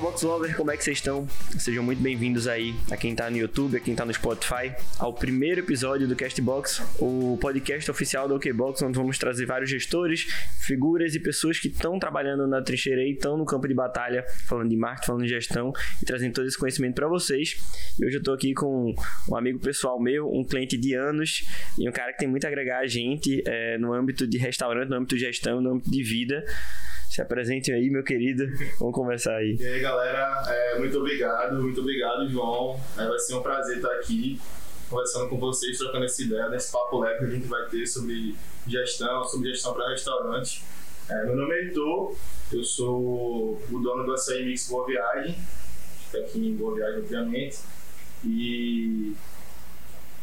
Fala Box Lover, como é que vocês estão? Sejam muito bem-vindos aí a quem tá no YouTube, a quem tá no Spotify, ao primeiro episódio do Castbox, o podcast oficial da OKBox, onde vamos trazer vários gestores, figuras e pessoas que estão trabalhando na trincheira e estão no campo de batalha, falando de marketing, falando de gestão e trazendo todo esse conhecimento para vocês. E hoje eu tô aqui com um amigo pessoal meu, um cliente de anos e um cara que tem muito a agregar a gente é, no âmbito de restaurante, no âmbito de gestão, no âmbito de vida. Se apresentem aí, meu querido. Vamos conversar aí. E aí, galera, é, muito obrigado, muito obrigado, João. É, vai ser um prazer estar aqui conversando com vocês, trocando essa ideia, nesse papo leve que a gente vai ter sobre gestão, sobre gestão para restaurante. É, meu nome é Heitor, eu sou o dono do Açaí Mix Boa Viagem, fica aqui em Boa Viagem, obviamente, e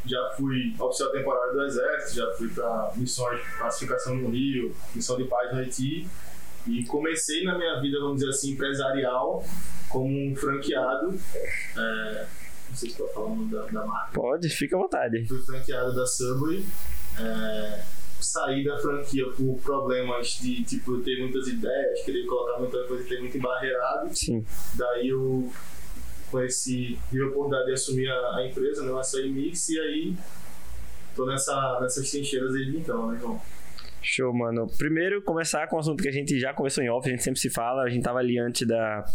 já fui oficial temporário do Exército, já fui para missões de classificação no Rio, missão de paz no Haiti, e comecei na minha vida, vamos dizer assim, empresarial, como um franqueado. É, não sei se estou falando da, da marca. Pode, fica à vontade. Fui franqueado da Subway. É, saí da franquia por problemas de, tipo, ter muitas ideias, querer colocar muita coisa, ter muito embarreirado. Sim. Daí eu conheci, tive a oportunidade de assumir a, a empresa, né, a Açaí Mix, e aí tô nessa, nessas trincheiras desde então, né, João? Show, mano. Primeiro, começar com um assunto que a gente já conversou em off, a gente sempre se fala, a gente tava ali antes da.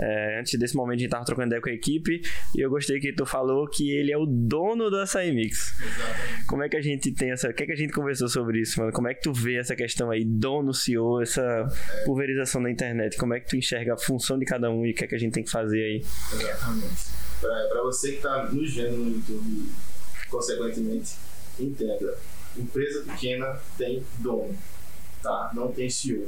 É, antes desse momento a gente tava trocando ideia com a equipe e eu gostei que tu falou que ele é o dono do Açaí Mix. Exatamente. Como é que a gente tem essa. O que é que a gente conversou sobre isso, mano? Como é que tu vê essa questão aí, dono, CEO, essa pulverização da internet? Como é que tu enxerga a função de cada um e o que é que a gente tem que fazer aí? Exatamente. Para você que está nos vendo no YouTube, consequentemente, entenda. Empresa pequena tem dono, tá? Não tem CEO.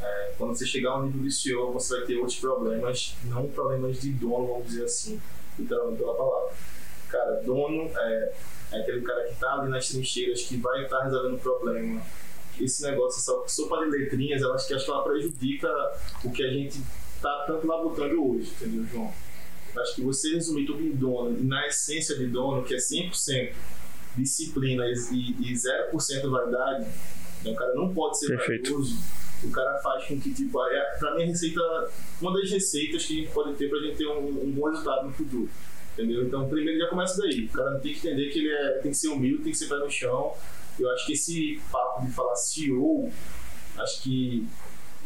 É, quando você chegar ao nível de CEO, você vai ter outros problemas, não problemas de dono, vamos dizer assim, literalmente pela palavra. Cara, dono é, é aquele cara que está ali nas trincheiras, que vai estar resolvendo o problema. Esse negócio, essa sopa de letrinhas, eu acho que, acho que ela prejudica o que a gente tá tanto labutando hoje, entendeu, João? Acho que você resumir tudo em dono, e na essência de dono, que é 100% disciplina e, e 0% vaidade, né, o cara não pode ser Perfeito. vaidoso, o cara faz com que, tipo, é, pra mim a receita, uma das receitas que a gente pode ter pra gente ter um, um bom resultado no futuro. Entendeu? Então, primeiro já começa daí. O cara tem que entender que ele é, tem que ser humilde, tem que ser pé no chão. Eu acho que esse papo de falar CEO, acho que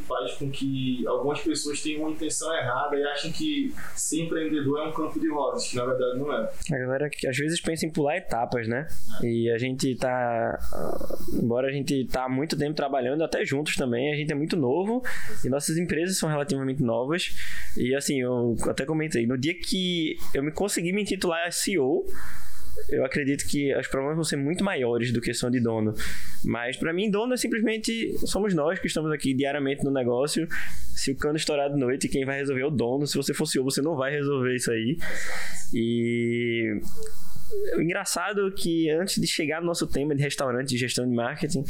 faz com que algumas pessoas tenham uma intenção errada e achem que ser empreendedor é um campo de rosas, que na verdade não é. A galera que às vezes pensa em pular etapas, né? E a gente tá. Embora a gente tá há muito tempo trabalhando, até juntos também, a gente é muito novo e nossas empresas são relativamente novas. E assim, eu até comentei, no dia que eu me consegui me intitular CEO, eu acredito que os problemas vão ser muito maiores do que são de dono. Mas pra mim, dono é simplesmente somos nós que estamos aqui diariamente no negócio. Se o cano estourar de noite, quem vai resolver é o dono. Se você for CEO, você não vai resolver isso aí. E engraçado é que antes de chegar no nosso tema de restaurante e gestão de marketing,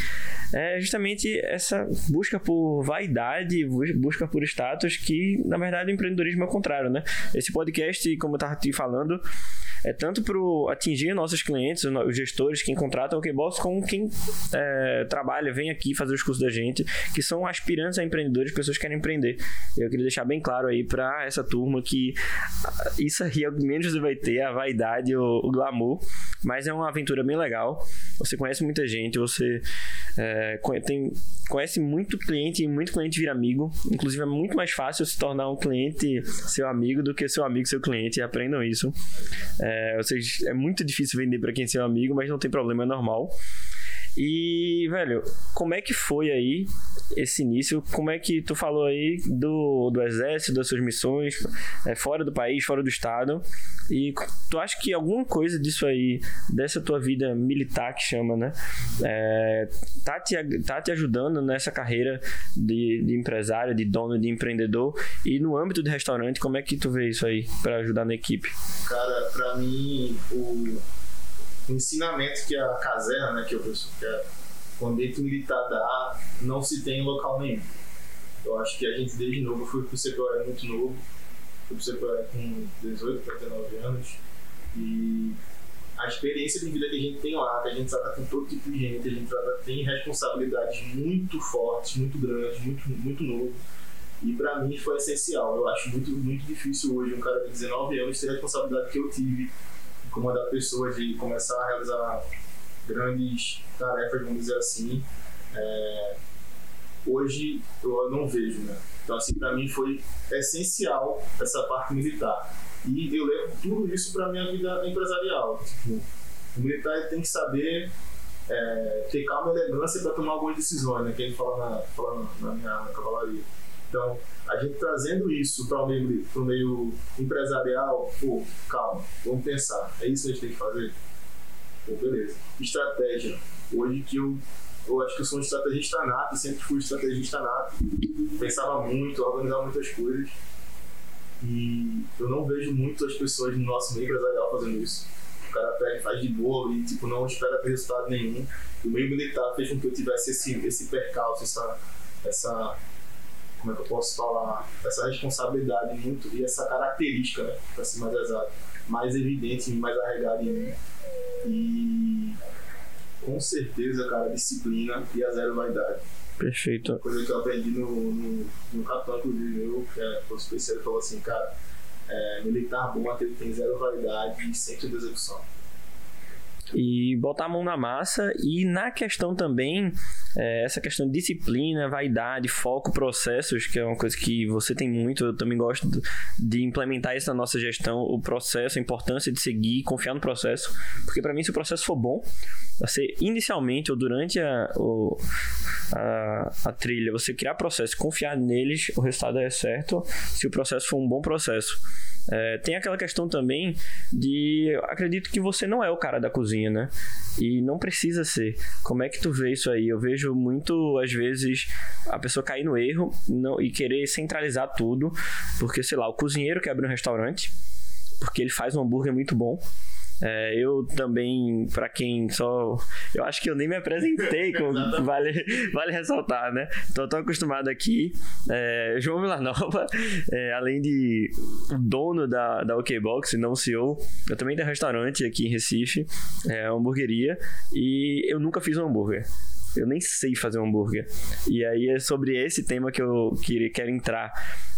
é justamente essa busca por vaidade, bus- busca por status, que na verdade o empreendedorismo é o contrário, né? Esse podcast, como eu estava te falando, é tanto para atingir nossos clientes, os gestores, quem contrata o Kbox, como quem é, trabalha, vem aqui fazer os cursos da gente, que são aspirantes a empreendedores, pessoas que querem empreender. Eu queria deixar bem claro aí para essa turma que isso aí é o menos vai ter, a vaidade, o, o glamour, mas é uma aventura bem legal. Você conhece muita gente, você é, tem, conhece muito cliente e muito cliente vira amigo. Inclusive é muito mais fácil se tornar um cliente seu amigo do que seu amigo seu cliente. Aprendam isso. É, ou seja, é muito difícil vender para quem é seu amigo, mas não tem problema, é normal. E, velho, como é que foi aí esse início? Como é que tu falou aí do, do exército, das suas missões, é, fora do país, fora do estado? E tu acha que alguma coisa disso aí, dessa tua vida militar que chama, né? é, tá, te, tá te ajudando nessa carreira de, de empresário, de dono, de empreendedor? E no âmbito do restaurante, como é que tu vê isso aí para ajudar na equipe? Cara, pra mim, o, o ensinamento que a caserna, né, que eu que o ambiente militar dá, não se tem em local nenhum. Eu acho que a gente, desde novo, eu fui pro CPOE muito novo, fui pro CPOE com 18 para 19 anos, e a experiência de vida que a gente tem lá, que a gente trata com todo tipo de gente, a gente trata, tem responsabilidades muito fortes, muito grandes, muito, muito novo. E para mim foi essencial. Eu acho muito, muito difícil hoje um cara de 19 anos ter a responsabilidade que eu tive comandar pessoas, de começar a realizar grandes tarefas, vamos dizer assim. É, hoje eu não vejo, né? Então, assim, para mim foi essencial essa parte militar. E eu levo tudo isso para minha vida empresarial. Tipo, o militar tem que saber é, ter calma e elegância para tomar algumas decisões, né? Que gente fala na, fala na minha na cavalaria. Então, a gente trazendo isso para o meio, meio empresarial, pô, calma, vamos pensar. É isso que a gente tem que fazer? Pô, beleza. Estratégia. Hoje que eu, eu acho que eu sou um estrategista nato, sempre fui estrategista nato. Pensava muito, organizava muitas coisas. E eu não vejo muitas pessoas no nosso meio empresarial fazendo isso. O cara pega, faz de boa e tipo, não espera ter resultado nenhum. O meio militar fez com que eu tivesse esse, esse percalço, essa, essa como é que eu posso falar, essa responsabilidade muito e essa característica, né, para ser mais exato, mais evidente e mais arregada em mim. E com certeza, cara, disciplina e a zero vaidade. Perfeito. Coisa que eu aprendi no, no, no Capitão, inclusive, meu, que é o especial, falou assim, cara, é, militar bom é aquele que tem zero vaidade e sempre de execução e botar a mão na massa e na questão também é, essa questão de disciplina, vaidade, foco, processos, que é uma coisa que você tem muito, eu também gosto de implementar isso na nossa gestão, o processo, a importância de seguir, confiar no processo, porque para mim se o processo for bom, você inicialmente ou durante a, o, a, a, trilha, você criar processo, confiar neles, o resultado é certo, se o processo for um bom processo. É, tem aquela questão também de. Acredito que você não é o cara da cozinha, né? E não precisa ser. Como é que tu vê isso aí? Eu vejo muito, às vezes, a pessoa cair no erro não, e querer centralizar tudo. Porque, sei lá, o cozinheiro que abre um restaurante, porque ele faz um hambúrguer muito bom. É, eu também, para quem só. Eu acho que eu nem me apresentei, como vale, vale ressaltar, né? Tô tão acostumado aqui. É, João Villanova, é, além de dono da, da OK Box, não CEO, eu também tenho restaurante aqui em Recife, é, hamburgueria, e eu nunca fiz um hambúrguer. Eu nem sei fazer um hambúrguer. E aí é sobre esse tema que eu quero entrar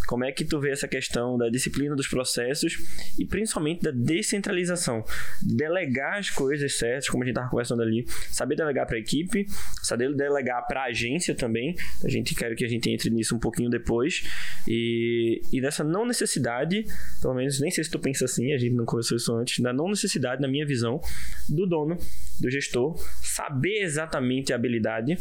como é que tu vê essa questão da disciplina dos processos e principalmente da descentralização? Delegar as coisas certas, como a gente estava conversando ali, saber delegar para a equipe, saber delegar para a agência também. A gente quer que a gente entre nisso um pouquinho depois. E, e nessa não necessidade, pelo menos nem sei se tu pensa assim, a gente não conversou isso antes, da não necessidade, na minha visão, do dono, do gestor, saber exatamente a habilidade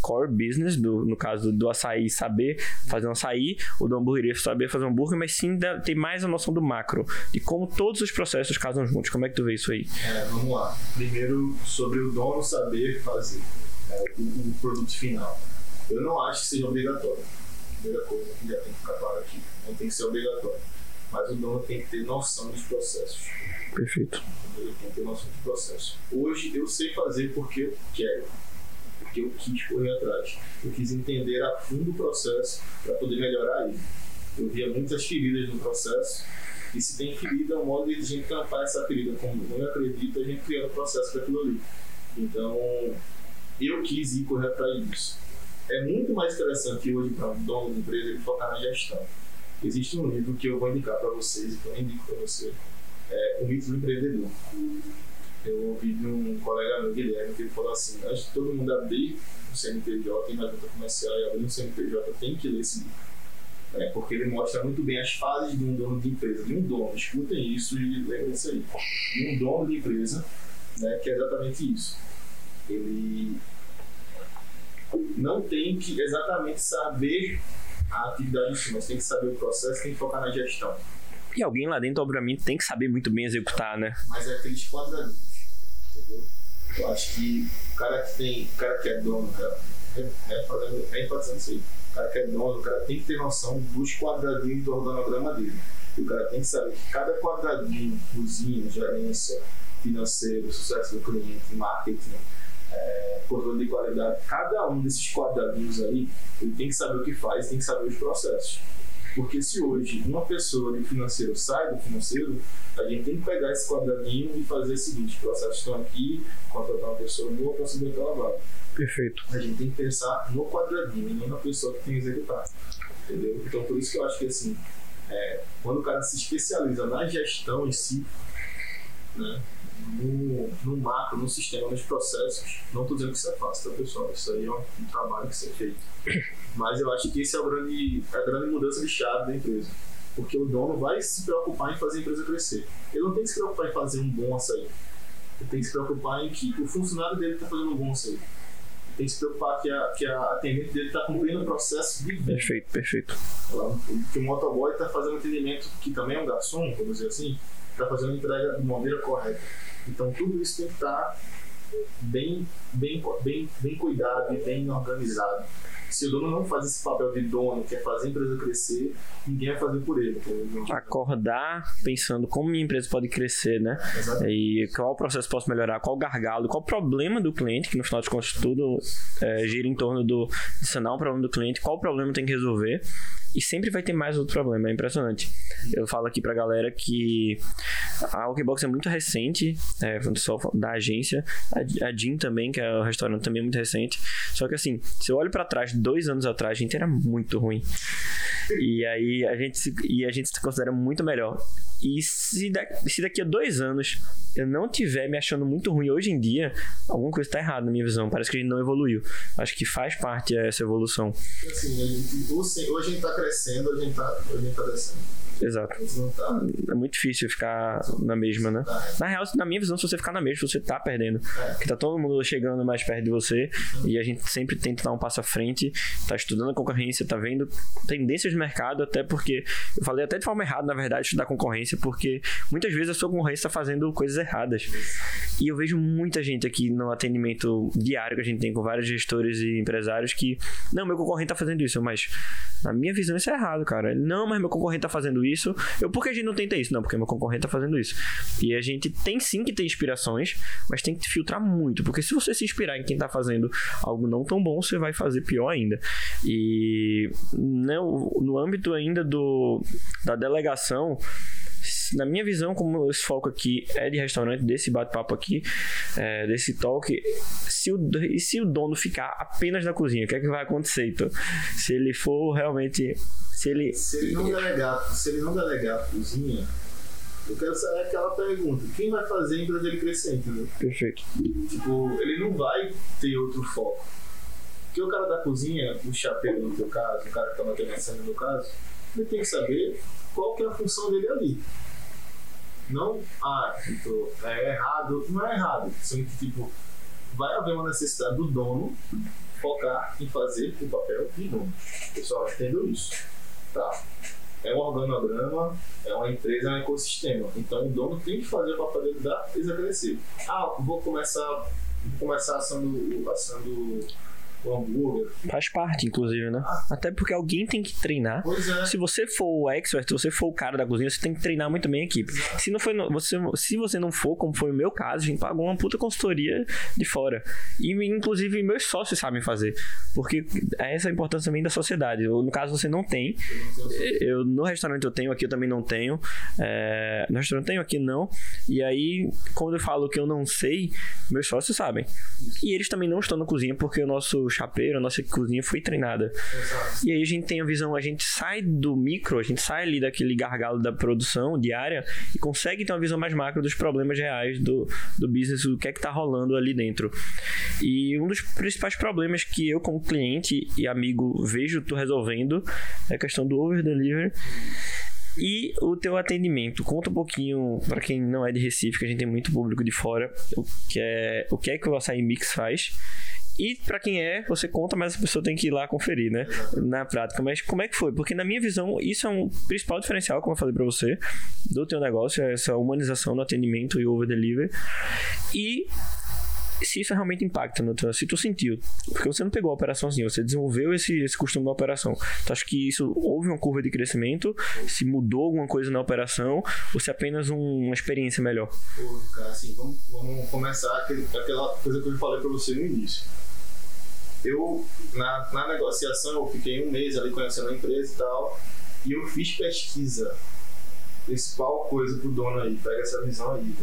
core business, do, no caso do açaí, saber fazer um açaí, o do hambúrguer saber fazer um hambúrguer, mas sim ter mais a noção do macro, de como todos os processos casam juntos. Como é que tu vê isso aí? É, vamos lá. Primeiro, sobre o dono saber fazer é, o, o, produto final. Eu não acho que seja obrigatório. Primeira coisa que já tem que ficar claro aqui. Não tem que ser obrigatório. Mas o dono tem que ter noção dos processos. Perfeito. Ele tem que ter noção dos processos. Hoje eu sei fazer porque eu quero que eu quis correr atrás. Eu quis entender a fundo o processo para poder melhorar ele. Eu via muitas feridas no processo, e se tem ferida, é um modo de a gente tampar essa ferida. Como eu acredito, a gente criando o processo para aquilo ali. Então, eu quis ir correr atrás disso. É muito mais interessante hoje para um dono de empresa ele focar na gestão. Existe um livro que eu vou indicar para vocês, que eu indico para você, é O Mito do Empreendedor eu ouvi de um colega meu, Guilherme, que ele falou assim: antes de todo mundo abrir um CNPJ em uma junta comercial e abrir um CNPJ, tem que ler esse livro. É, porque ele mostra muito bem as fases de um dono de empresa, de um dono, escutem isso e lembrem isso aí, de um dono de empresa, né, que é exatamente isso. Ele não tem que exatamente saber a atividade em si, mas tem que saber o processo, tem que focar na gestão. E alguém lá dentro, obviamente, tem que saber muito bem executar, né? Mas é aqueles quadradinhos entendeu? Eu acho que o cara que tem, o cara que é dono, cara, é, é, fazendo, é enfatizando isso aí. O cara que é dono, o cara tem que ter noção dos quadradinhos do organograma dele. E o cara tem que saber que cada quadradinho, cozinha, gerência, financeiro, sucesso do cliente, marketing, é, controle de qualidade, cada um desses quadradinhos aí, ele tem que saber o que faz, tem que saber os processos. Porque se hoje uma pessoa de financeiro sai do financeiro, a gente tem que pegar esse quadradinho e fazer o seguinte: processos estão aqui, contratar uma pessoa boa para subir aquela vaga. Perfeito. A gente tem que pensar no quadradinho e não na pessoa que tem que executar. Entendeu? Então, por isso que eu acho que, assim, é, quando o cara se especializa na gestão em si, né, no, no macro, no sistema, nos processos, não estou dizendo que isso é fácil, tá, pessoal? Isso aí é um, um trabalho que ser feito. Mas eu acho que esse é o grande, a grande mudança de chave da empresa. Porque o dono vai se preocupar em fazer a empresa crescer. Ele não tem que se preocupar em fazer um bom açaí. Ele tem que se preocupar em que o funcionário dele está fazendo um bom açaí tem que se preocupar que a, que a atendente dele está cumprindo o processo de venda. Perfeito, perfeito. Que o motoboy está fazendo atendimento, que também é um garçom, vamos dizer assim, está fazendo a entrega de maneira correta. Então tudo isso tem que estar bem, bem, bem, bem cuidado e bem organizado. Se o dono não faz esse papel de dono, que é fazer a empresa crescer, ninguém vai fazer por ele. Acordar pensando como minha empresa pode crescer, né? Exatamente. E qual processo posso melhorar, qual gargalo, qual problema do cliente, que no final de contas tudo é, gira em torno do de sanar o problema do cliente, qual problema tem que resolver e sempre vai ter mais outro problema, é impressionante. Eu falo aqui pra galera que a Okbox é muito recente, é, só da agência, a, a Jim também, que é o restaurante também é muito recente. Só que assim, se eu olho para trás, dois anos atrás, a gente era muito ruim. E aí a gente se, e a gente se considera muito melhor. E se, se daqui a dois anos eu não tiver me achando muito ruim hoje em dia, alguma coisa está errada na minha visão. Parece que a gente não evoluiu. Acho que faz parte essa evolução. Assim, a gente, hoje a gente está crescendo, a gente está tá descendo. Exato. É muito difícil ficar na mesma, né? Na real, na minha visão, se você ficar na mesma, você tá perdendo. Porque tá todo mundo chegando mais perto de você e a gente sempre tenta dar um passo à frente, tá estudando a concorrência, tá vendo tendências de mercado, até porque eu falei até de forma errada, na verdade, estudar concorrência, porque muitas vezes a sua concorrência tá fazendo coisas erradas. E eu vejo muita gente aqui no atendimento diário que a gente tem com vários gestores e empresários que, não, meu concorrente tá fazendo isso, mas na minha visão isso é errado, cara. Não, mas meu concorrente tá fazendo isso. Eu, por que a gente não tenta isso? Não, porque meu concorrente tá fazendo isso. E a gente tem sim que ter inspirações, mas tem que filtrar muito, porque se você se inspirar em quem tá fazendo algo não tão bom, você vai fazer pior ainda. E no, no âmbito ainda do da delegação, na minha visão, como esse foco aqui é de restaurante, desse bate-papo aqui, é, desse talk, se o, e se o dono ficar apenas na cozinha, o que é que vai acontecer, então? Se ele for realmente. Se ele. Se ele não delegar, se ele não delegar a cozinha, eu quero saber aquela pergunta: quem vai fazer a empresa dele crescer, entendeu? Perfeito. Tipo, ele não vai ter outro foco. Porque o cara da cozinha, o chapeiro no teu caso, o cara que tá batendo a cena no caso, ele tem que saber qual que é a função dele ali. Não, ah, tipo, é errado. Não é errado. Sendo que, tipo, vai haver uma necessidade do dono focar em fazer o papel de dono. Pessoal, entendeu isso? Tá. É um organograma, é uma empresa, é um ecossistema. Então o dono tem que fazer o papel dele da empresa crescer. Ah, vou começar, vou começar assando, assando o hambúrguer. Faz parte, inclusive, né? Até porque alguém tem que treinar. Pois é. Se você for o expert, se você for o cara da cozinha, você tem que treinar muito bem a equipe. Se não foi você, se você não for, como foi o meu caso, a gente pagou uma puta consultoria de fora. E inclusive meus sócios sabem fazer. Porque é essa a importância também da sociedade. No caso, você não tem. Eu, no restaurante eu tenho, aqui eu também não tenho. É, no restaurante eu tenho, aqui não. E aí, quando eu falo que eu não sei, meus sócios sabem. E eles também não estão na cozinha porque o nosso chapeiro, a nossa cozinha foi treinada. Exato. E aí a gente tem a visão, a gente sai do micro, a gente sai ali daquele gargalo da produção diária e consegue ter uma visão mais macro dos problemas reais do, do business, do que é que tá rolando ali dentro. E um dos principais problemas que eu, como cliente e amigo, vejo tu resolvendo é a questão do over-deliver. E o teu atendimento, conta um pouquinho para quem não é de Recife, que a gente tem muito público de fora, o que é, o que é que o Açaí Mix faz e para quem é, você conta, mas a pessoa tem que ir lá conferir, né? Na prática. Mas como é que foi? Porque na minha visão, isso é um principal diferencial, como eu falei para você, do teu negócio, é essa humanização do atendimento e over delivery. E se isso realmente impacta no teu, se tu sentiu, porque você não pegou a operaçãozinha, você desenvolveu esse, esse costume da operação. Tu acha que isso houve uma curva de crescimento? Se mudou alguma coisa na operação ou se é apenas um, uma experiência melhor? Cara, assim, vamos, vamos começar aquele, aquela coisa que eu falei para você no início. Eu, na, na negociação, eu fiquei um mês ali conhecendo a empresa e tal, e eu fiz pesquisa. Principal coisa pro dono aí, pega essa visão aí.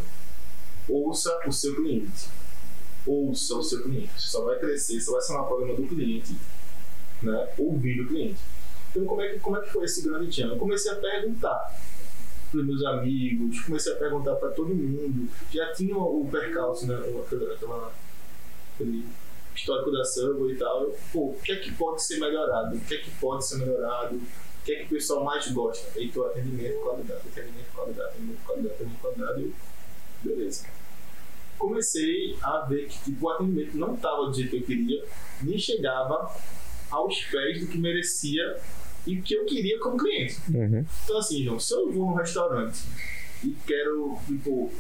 Ouça o seu cliente ouça o seu cliente. Só vai crescer, só vai ser uma problema do cliente, né? Ouvir o cliente. Então, como é que, como é que foi esse grande channel? Eu comecei a perguntar para meus amigos, comecei a perguntar para todo mundo. Já tinha o percalço, né? Aquela, aquela, aquele histórico da Subway e tal. Pô, o que é que pode ser melhorado? O que é que pode ser melhorado? O que é que o pessoal mais gosta? Heitor, atendimento, qualidade, atendimento, qualidade, atendimento, qualidade, atendimento, qualidade. Beleza. Comecei a ver que tipo, o atendimento não estava do jeito que eu queria, nem chegava aos pés do que merecia e o que eu queria como cliente. Uhum. Então, assim, João, se eu vou num restaurante e quero, tipo,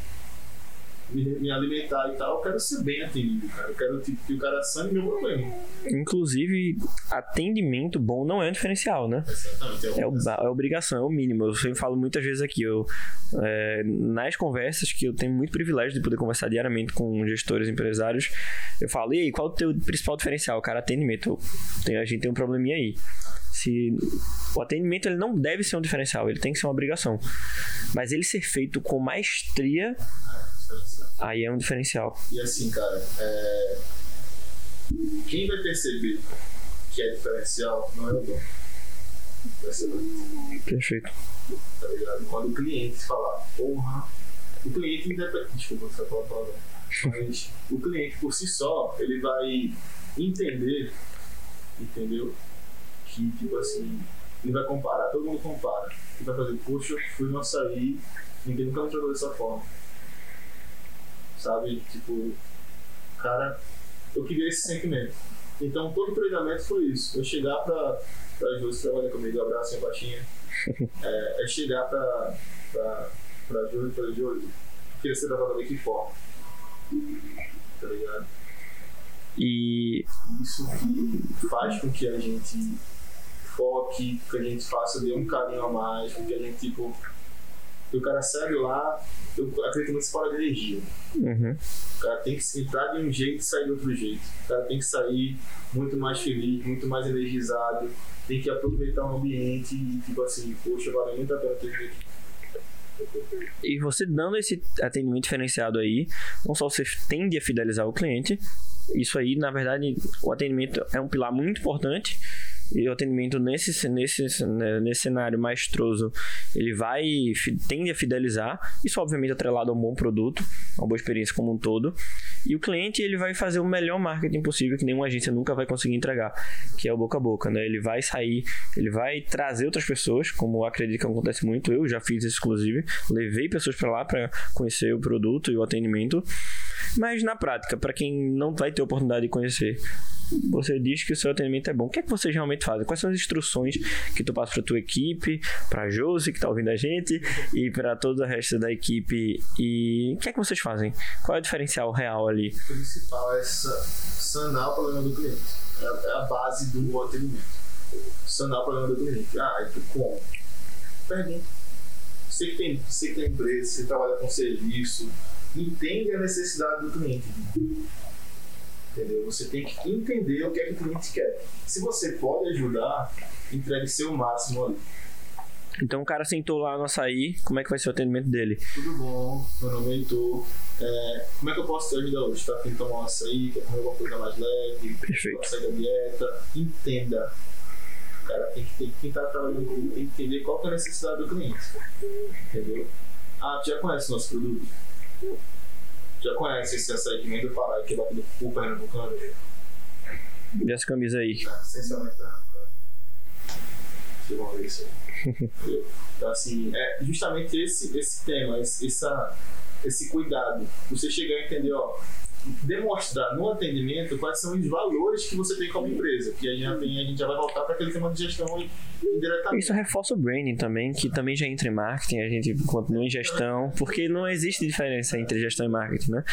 me, me alimentar e tal, eu quero ser bem atendido, cara. Eu quero tipo, que o cara sane meu problema. Inclusive, atendimento bom não é um diferencial, né? Exatamente. É, o, é obrigação, é o mínimo. Eu sempre falo muitas vezes aqui, eu, é, nas conversas que eu tenho muito privilégio de poder conversar diariamente com gestores, empresários, eu falo, e aí, qual é o teu principal diferencial? Cara, atendimento. Tem, a gente tem um probleminha aí. Se, o atendimento ele não deve ser um diferencial, ele tem que ser uma obrigação. Mas ele ser feito com maestria Aí é um diferencial. E assim, cara, é... quem vai perceber que é diferencial não é o dono. Vai ser o Perfeito. Tá ligado? Quando o cliente falar, porra, o cliente independente. Desculpa, você falar palavra. Mas o cliente por si só, ele vai entender, entendeu? Que, tipo assim, ele vai comparar, todo mundo compara. Ele vai fazer, poxa, fui no açaí, ninguém nunca me tratou dessa forma sabe? Tipo, cara, eu queria esse sentimento. Então, todo o treinamento foi isso. Eu chegar pra, pra Josi trabalhar comigo, abraço, minha patinha. É, é chegar pra, pra, pra Josi e falar, Josi, queria ser tratado da que forma. Tá ligado? E isso que faz com que a gente foque, que a gente faça de um caminho a mais, com que a gente, tipo, que o cara segue lá, eu acredito muito fora de energia. Uhum. O cara tem que entrar de um jeito e sair de outro jeito. O cara tem que sair muito mais feliz, muito mais energizado, tem que aproveitar o ambiente e, tipo assim, poxa, vale muito a pena ter jeito. E você dando esse atendimento diferenciado aí, não só você tende a fidelizar o cliente, isso aí, na verdade, o atendimento é um pilar muito importante e o atendimento nesse, nesse, né, nesse cenário maestroso, ele vai, tende a fidelizar, isso obviamente atrelado a um bom produto, uma boa experiência como um todo, e o cliente ele vai fazer o melhor marketing possível que nenhuma agência nunca vai conseguir entregar, que é o boca a boca, né? Ele vai sair, ele vai trazer outras pessoas, como acredito que acontece muito, eu já fiz isso inclusive, levei pessoas para lá para conhecer o produto e o atendimento, mas na prática, para quem não vai ter oportunidade de conhecer, você diz que o seu atendimento é bom. O que é que vocês realmente Quais são as instruções que tu passa para tua equipe, para a Josi que está ouvindo a gente e para todo o resto da equipe? E o que é que vocês fazem? Qual é o diferencial real ali? O principal é sanar o problema do cliente. É, é a base do atendimento. Sanar o problema do cliente. Ah, e tu como? Pergunta. Você que tem, você que tem empresa, você trabalha com serviço, entende a necessidade do cliente. Entendeu? Você tem que entender o que é que o cliente quer. Se você pode ajudar, entregue seu máximo ali. Então o cara sentou lá no açaí, como é que vai ser o atendimento dele? Tudo bom, meu nome é Heitor. É, como é que eu posso te ajudar hoje? Tá afim de tomar um açaí, quer comer alguma coisa mais leve? Perfeito. Sair da dieta? Entenda. O cara tem que ter, quem está trabalhando com tem que entender qual é a necessidade do cliente. Entendeu? Ah, tu já conhece o nosso produto? Já conhece esse açaí que vem do Pará, que é batido por pernambucano? E essa camisa aí? Essencialmente pernambucano. Vocês vão ver isso aí. então, assim, é justamente esse, esse tema, esse, essa, esse cuidado. Você chegar a entender, ó, demonstrar no atendimento quais são os valores que você tem como empresa. Que a gente já, tem, a gente já vai voltar para aquele tema de gestão indiretamente. Isso reforça o branding também, que também já entra em marketing, a gente continua em gestão, porque não existe diferença entre gestão e marketing, né?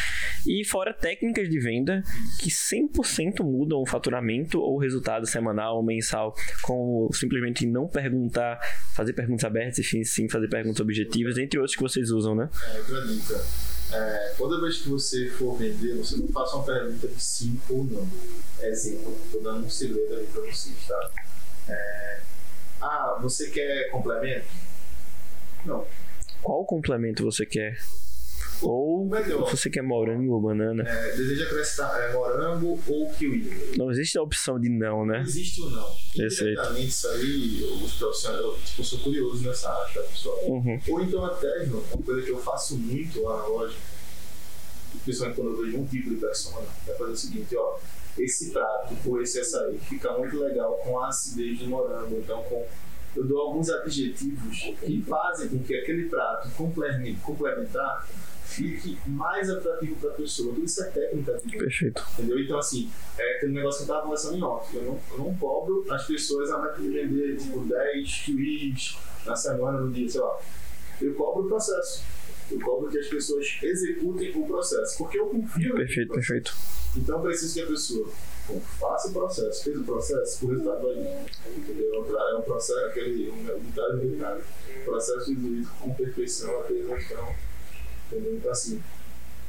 E fora técnicas de venda que 100% mudam o faturamento ou resultado semanal ou mensal, como simplesmente não perguntar, fazer perguntas abertas e sim fazer perguntas objetivas, entre outros que vocês usam, né? É, dica é, toda vez que você for vender, você não faça uma pergunta de sim ou não. Exemplo, estou dando um segredo aí para vocês, tá? É, ah, você quer complemento? Não. Qual complemento você quer? Ou melhor. se você quer morango ou banana. É, deseja acrescentar é, morango ou kiwi. Não existe a opção de não, né? Não existe ou não. Perfeito. Indiretamente, isso aí, os profissionais, eu, tipo, sou curioso nessa área, tá, pessoal? Uhum. Ou então até, João, uma coisa que eu faço muito lá na loja, principalmente quando eu vejo um tipo de persona, é fazer o seguinte, ó, esse prato ou esse açaí fica muito legal com a acidez do morango, então com eu dou alguns adjetivos que fazem com que aquele prato complemen- complementar fique mais atrativo para a pessoa. Tudo isso é técnica venda. Perfeito. Entendeu? Então, assim, é aquele negócio que eu estava conversando em off. Eu não, eu não cobro as pessoas a meta de vender, tipo, 10 kiwis na semana, no dia, sei lá. Eu cobro o processo. Eu cobro que as pessoas executem o processo. Porque eu confio Perfeito, perfeito. Então, eu preciso que a pessoa bom, faça o processo. Fez o processo, o resultado vai. Entendeu? É um É um processo, aquele ditado militar. Processo feito com perfeição até exaustão. Entendeu? Então, assim,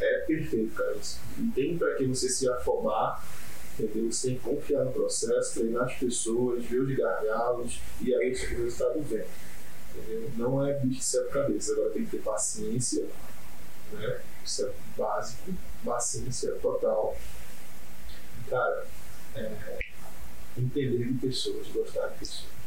é perfeito, cara. Não tem pra que você se afobar, entendeu? Você tem que confiar no processo, treinar as pessoas, ver os gargalos e aí o resultado vem. Entendeu? Não é bicho de sete cabeças, agora tem que ter paciência, né? Isso é básico, paciência total. Cara, é, entender de pessoas, gostar de pessoas.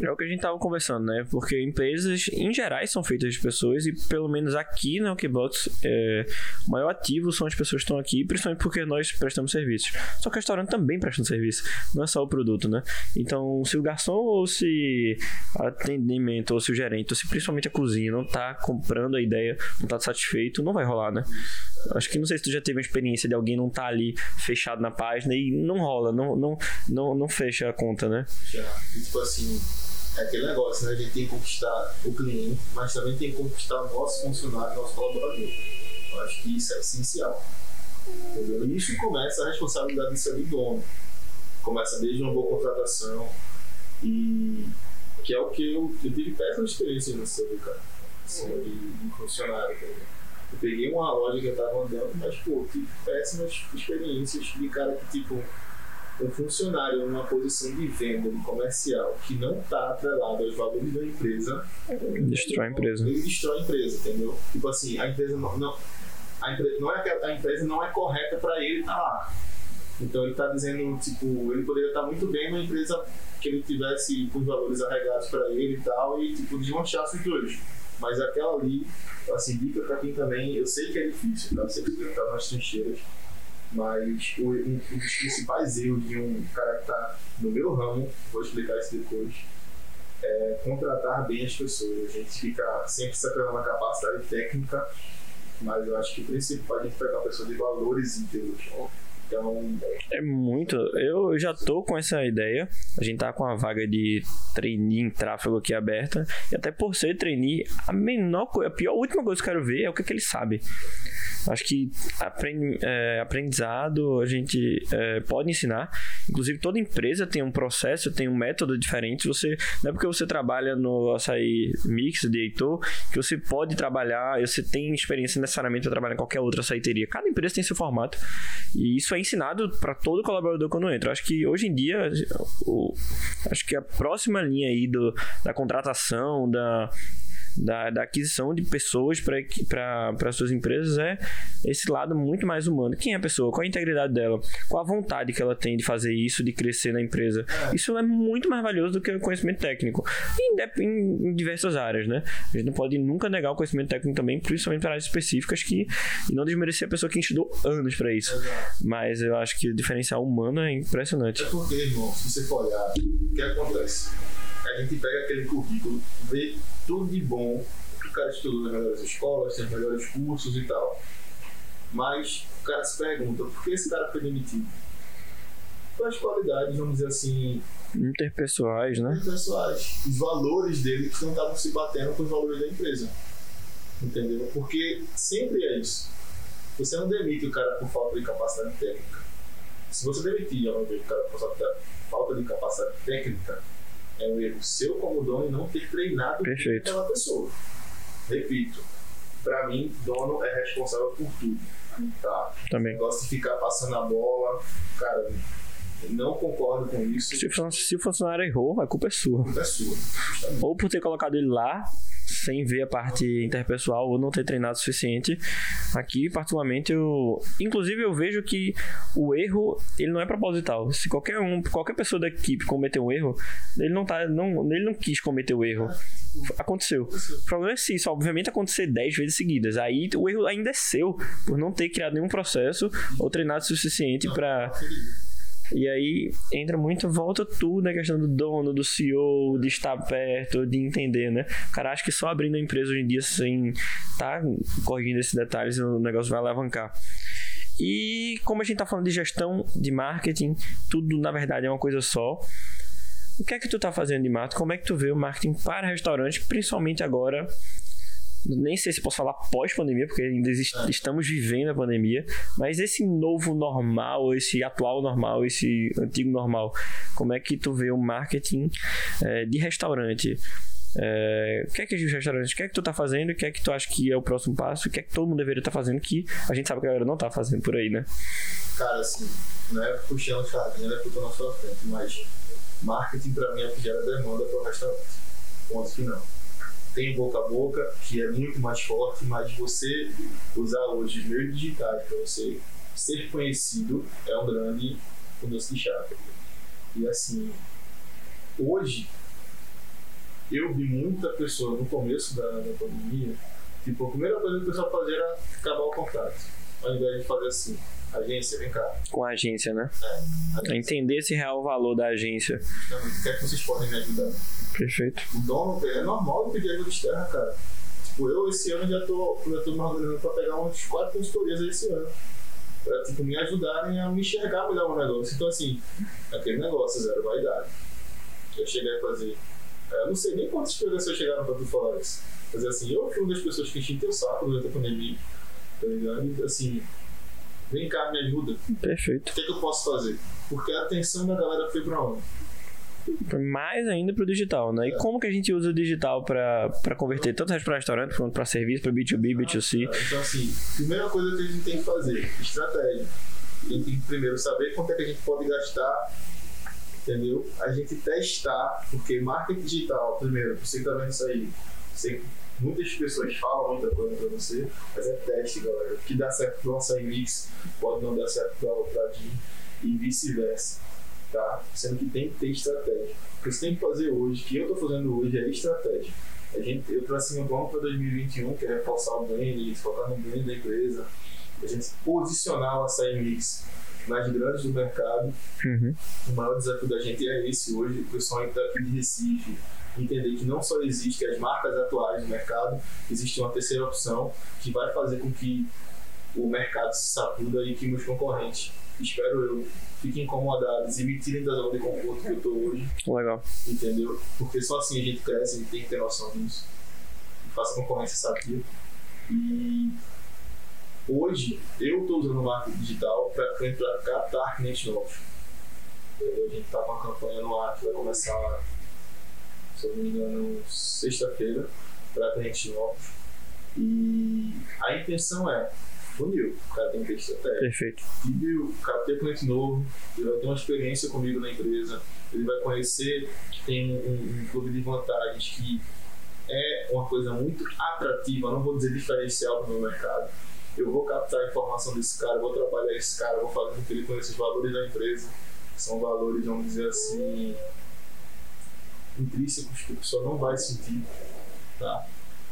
É o que a gente tava conversando, né? Porque empresas, em geral, são feitas de pessoas e, pelo menos aqui na Okbox, é, o maior ativo são as pessoas que estão aqui, principalmente porque nós prestamos serviços. Só que o restaurante também presta um serviço, não é só o produto, né? Então, se o garçom ou se atendimento ou se o gerente, ou se principalmente a cozinha não tá comprando a ideia, não tá satisfeito, não vai rolar, né? Acho que não sei se tu já teve uma experiência de alguém não tá ali fechado na página e não rola, não, não, não, não fecha a conta, né? Já. E, tipo assim, é aquele negócio, né? A gente tem que conquistar o cliente, mas também tem que conquistar nosso funcionário, nosso colaborador. Eu acho que isso é essencial. Entendeu? E isso começa a responsabilidade de ser do dono. Começa desde uma boa contratação e que é o que eu, eu tive péssima experiência no seu, cara. Assim, de, de funcionário? Eu peguei uma loja que eu tava andando, mas, pô, tive péssimas experiências de cara que, tipo, um funcionário numa posição de venda, de comercial, que não está atrelado aos valores da empresa, Destrói a empresa. ele destrói a empresa, entendeu? Tipo assim, a empresa não, não, a empresa, não é a empresa não é correta para ele estar lá. Então ele está dizendo, tipo, ele poderia estar muito bem numa empresa que ele tivesse com os valores arregados para ele e tal, e tipo, desmanchasse os dois. Mas aquela ali, assim, dica para quem também, eu sei que é difícil, tá? Você precisa estar nas trincheiras, mas o, um, um dos principais erros de um cara que está no meu ramo, vou explicar isso depois, é contratar bem as pessoas. A gente fica sempre se apelando na capacidade técnica, mas eu acho que o principal é a gente pegar uma pessoa de valores íntegros. Então, É muito. Eu já tô com essa ideia. A gente tá com a vaga de trainee em tráfego aqui aberta. E até por ser trainee, a menor coisa, a pior, a última coisa que eu quero ver é o que, que ele sabe. Acho que é, aprendizado a gente é, pode ensinar. Inclusive, toda empresa tem um processo, tem um método diferente. Você, não é porque você trabalha no açaí mix de Heitor que você pode trabalhar, você tem experiência necessariamente para trabalhar em qualquer outra açaiteria. Cada empresa tem seu formato. E isso é ensinado para todo colaborador quando entra. Acho que hoje em dia, o- acho que a próxima linha aí do, da contratação, da, da, da aquisição de pessoas para suas empresas é esse lado muito mais humano. Quem é a pessoa? Qual a integridade dela? Qual a vontade que ela tem de fazer isso, de crescer na empresa? Isso é muito mais valioso do que o conhecimento técnico. Em, em- em diversas áreas, né? A gente não pode nunca negar o conhecimento técnico também, principalmente para áreas específicas que e não desmerecer a pessoa que estudou anos para isso. Mas eu acho que o diferencial humano é impressionante. É porque, irmão, se você for olhar, o que acontece? A gente pega aquele currículo, vê tudo de bom, o cara estudou nas melhores escolas, tem os melhores cursos e tal. Mas o cara se pergunta, por que esse cara foi demitido? Quais qualidades, vamos dizer assim, Interpessoais, né? pessoais, os valores dele que não estavam se batendo com os valores da empresa. Entendeu? Porque sempre é isso. Você não demite o cara por falta de capacidade técnica. Se você demitir ao invés do cara por falta de capacidade técnica, é um erro seu como dono e não ter treinado Perfeito. aquela pessoa. Repito, pra mim, dono é responsável por tudo. Tá? Também. Gosta de ficar passando a bola. Cara, não concordo com isso. Se o fun- se o funcionário errou, a culpa é sua. A culpa é sua. justamente. Ou por ter colocado ele lá, sem ver a parte interpessoal ou não ter treinado o suficiente. Aqui, particularmente, eu. Inclusive, eu vejo que o erro ele não é proposital. Se qualquer um, qualquer pessoa da equipe cometer um erro, ele não tá. Não, ele não quis cometer o erro. Aconteceu. O problema é se isso, obviamente, acontecer 10 vezes seguidas. Aí o erro ainda é seu, por não ter criado nenhum processo ou treinado o suficiente para e aí entra muito, volta tudo na questão do dono, do CEO, de estar perto, de entender, né? O cara acha que só abrindo a empresa hoje em dia sem tá corrigindo esses detalhes, o negócio vai alavancar. E como a gente tá falando de gestão, de marketing, tudo na verdade é uma coisa só. O que é que tu tá fazendo de marketing? Como é que tu vê o marketing para restaurantes, principalmente agora nem sei se posso falar pós-pandemia, porque ainda existe, é. estamos vivendo a pandemia, mas esse novo normal, esse atual normal, esse antigo normal, como é que tu vê o marketing é, de restaurante? É, o que é que os restaurantes, o que é que tu tá fazendo, o que é que tu acha que é o próximo passo, o que é que todo mundo deveria estar tá fazendo que a gente sabe que a galera não tá fazendo por aí, né? Cara, assim, não é puxando sardinha, não é puxando na sua frente, mas marketing pra mim é o que gera demanda para o restaurante. Ponto final tem boca a boca, que é muito mais forte, mas você usar hoje os meios digitais para você ser conhecido é um grande mudança de chave. E assim, hoje eu vi muita pessoa no começo da, da pandemia, tipo, a primeira coisa que o pessoal fazia era acabar o contrato, ao invés de fazer assim Agência, vem cá. Com a agência, né? É. Entender esse real valor da agência. Justamente. O que é que vocês podem me ajudar? Perfeito. O dono, é normal pedir ajuda externa, cara. Tipo, eu esse ano já tô, já tô me organizando pra pegar umas quatro consultorias esse ano. Pra tipo, me ajudarem a me enxergar melhor o negócio. Então, assim, aquele negócio, zero vaidade. Eu cheguei a fazer. É, eu não sei nem quantas pessoas chegaram pra tu falar isso. Mas assim, eu fui uma das pessoas que enchi teu saco durante a pandemia. Tá ligado? Assim, Vem cá, me ajuda. Perfeito. O que, é que eu posso fazer? Porque a atenção da galera foi pra onde? mais ainda para o digital, né? E é. como que a gente usa o digital para converter tanto para restaurante quanto para serviço, para B2B, B2C? Então, assim, primeira coisa que a gente tem que fazer, estratégia. A gente tem que primeiro saber quanto é que a gente pode gastar, entendeu? A gente testar, porque marketing digital, primeiro, você que tá vendo isso aí, você Muitas pessoas falam muita coisa pra você, mas é teste, galera. O que dá certo pro açaí mix pode não dar certo pra Aldradinho e vice-versa, tá? Sendo que tem que ter estratégia. O que você tem que fazer hoje, que eu tô fazendo hoje, é estratégia. A gente, eu trouxe um plano para 2021, que é reforçar o brand, focar no brand da empresa, a gente posicionar o açaí mix nas grandes do mercado. Uhum. O maior desafio da gente é esse hoje, o pessoal está aqui de Recife, entender que não só existem as marcas atuais do mercado, existe uma terceira opção que vai fazer com que o mercado se sacuda e que meus concorrentes, espero eu, fiquem incomodados e me tirem da zona de conforto que eu estou hoje. Legal. Entendeu? Porque só assim a gente cresce, a gente tem que ter noção disso. Faça concorrência sadia. E hoje eu estou usando o marketing digital para captar clientes novos. A gente está com uma campanha no ar que vai começar se eu não me engano, sexta-feira, para clientes novos. E a intenção é funil, o cara tem que ter estratégia. Perfeito. E o cara tem cliente novo, ele vai ter uma experiência comigo na empresa, ele vai conhecer que tem um, um clube de vantagens que é uma coisa muito atrativa, não vou dizer diferencial para o meu mercado. Eu vou captar a informação desse cara, vou trabalhar esse cara, vou fazer com que ele conheça os valores da empresa, que são valores, vamos dizer assim, intrínsecos que a pessoa não vai sentir, tá?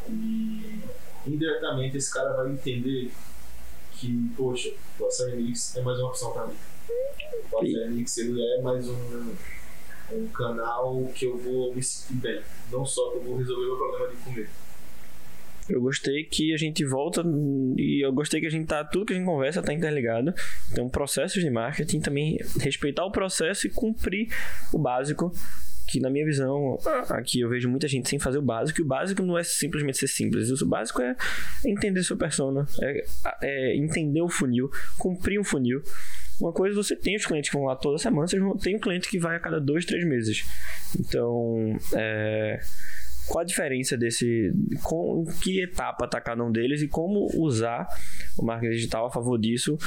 E indiretamente esse cara vai entender que, poxa, o açaí mix é mais uma opção para mim. O açaí mix ele é mais um, um canal que eu vou me sentir bem, não só que eu vou resolver o meu problema de comer. Eu gostei que a gente volta e eu gostei que a gente tá tudo que a gente conversa tá interligado. Então, processos de marketing também respeitar o processo e cumprir o básico que na minha visão, aqui eu vejo muita gente sem fazer o básico, e o básico não é simplesmente ser simples, o básico é entender sua persona, é, é entender o funil, cumprir um funil. Uma coisa você tem os clientes que vão lá toda semana, você tem um cliente que vai a cada dois, três meses. Então, é, qual a diferença desse. Com que etapa está cada um deles e como usar o marketing digital a favor disso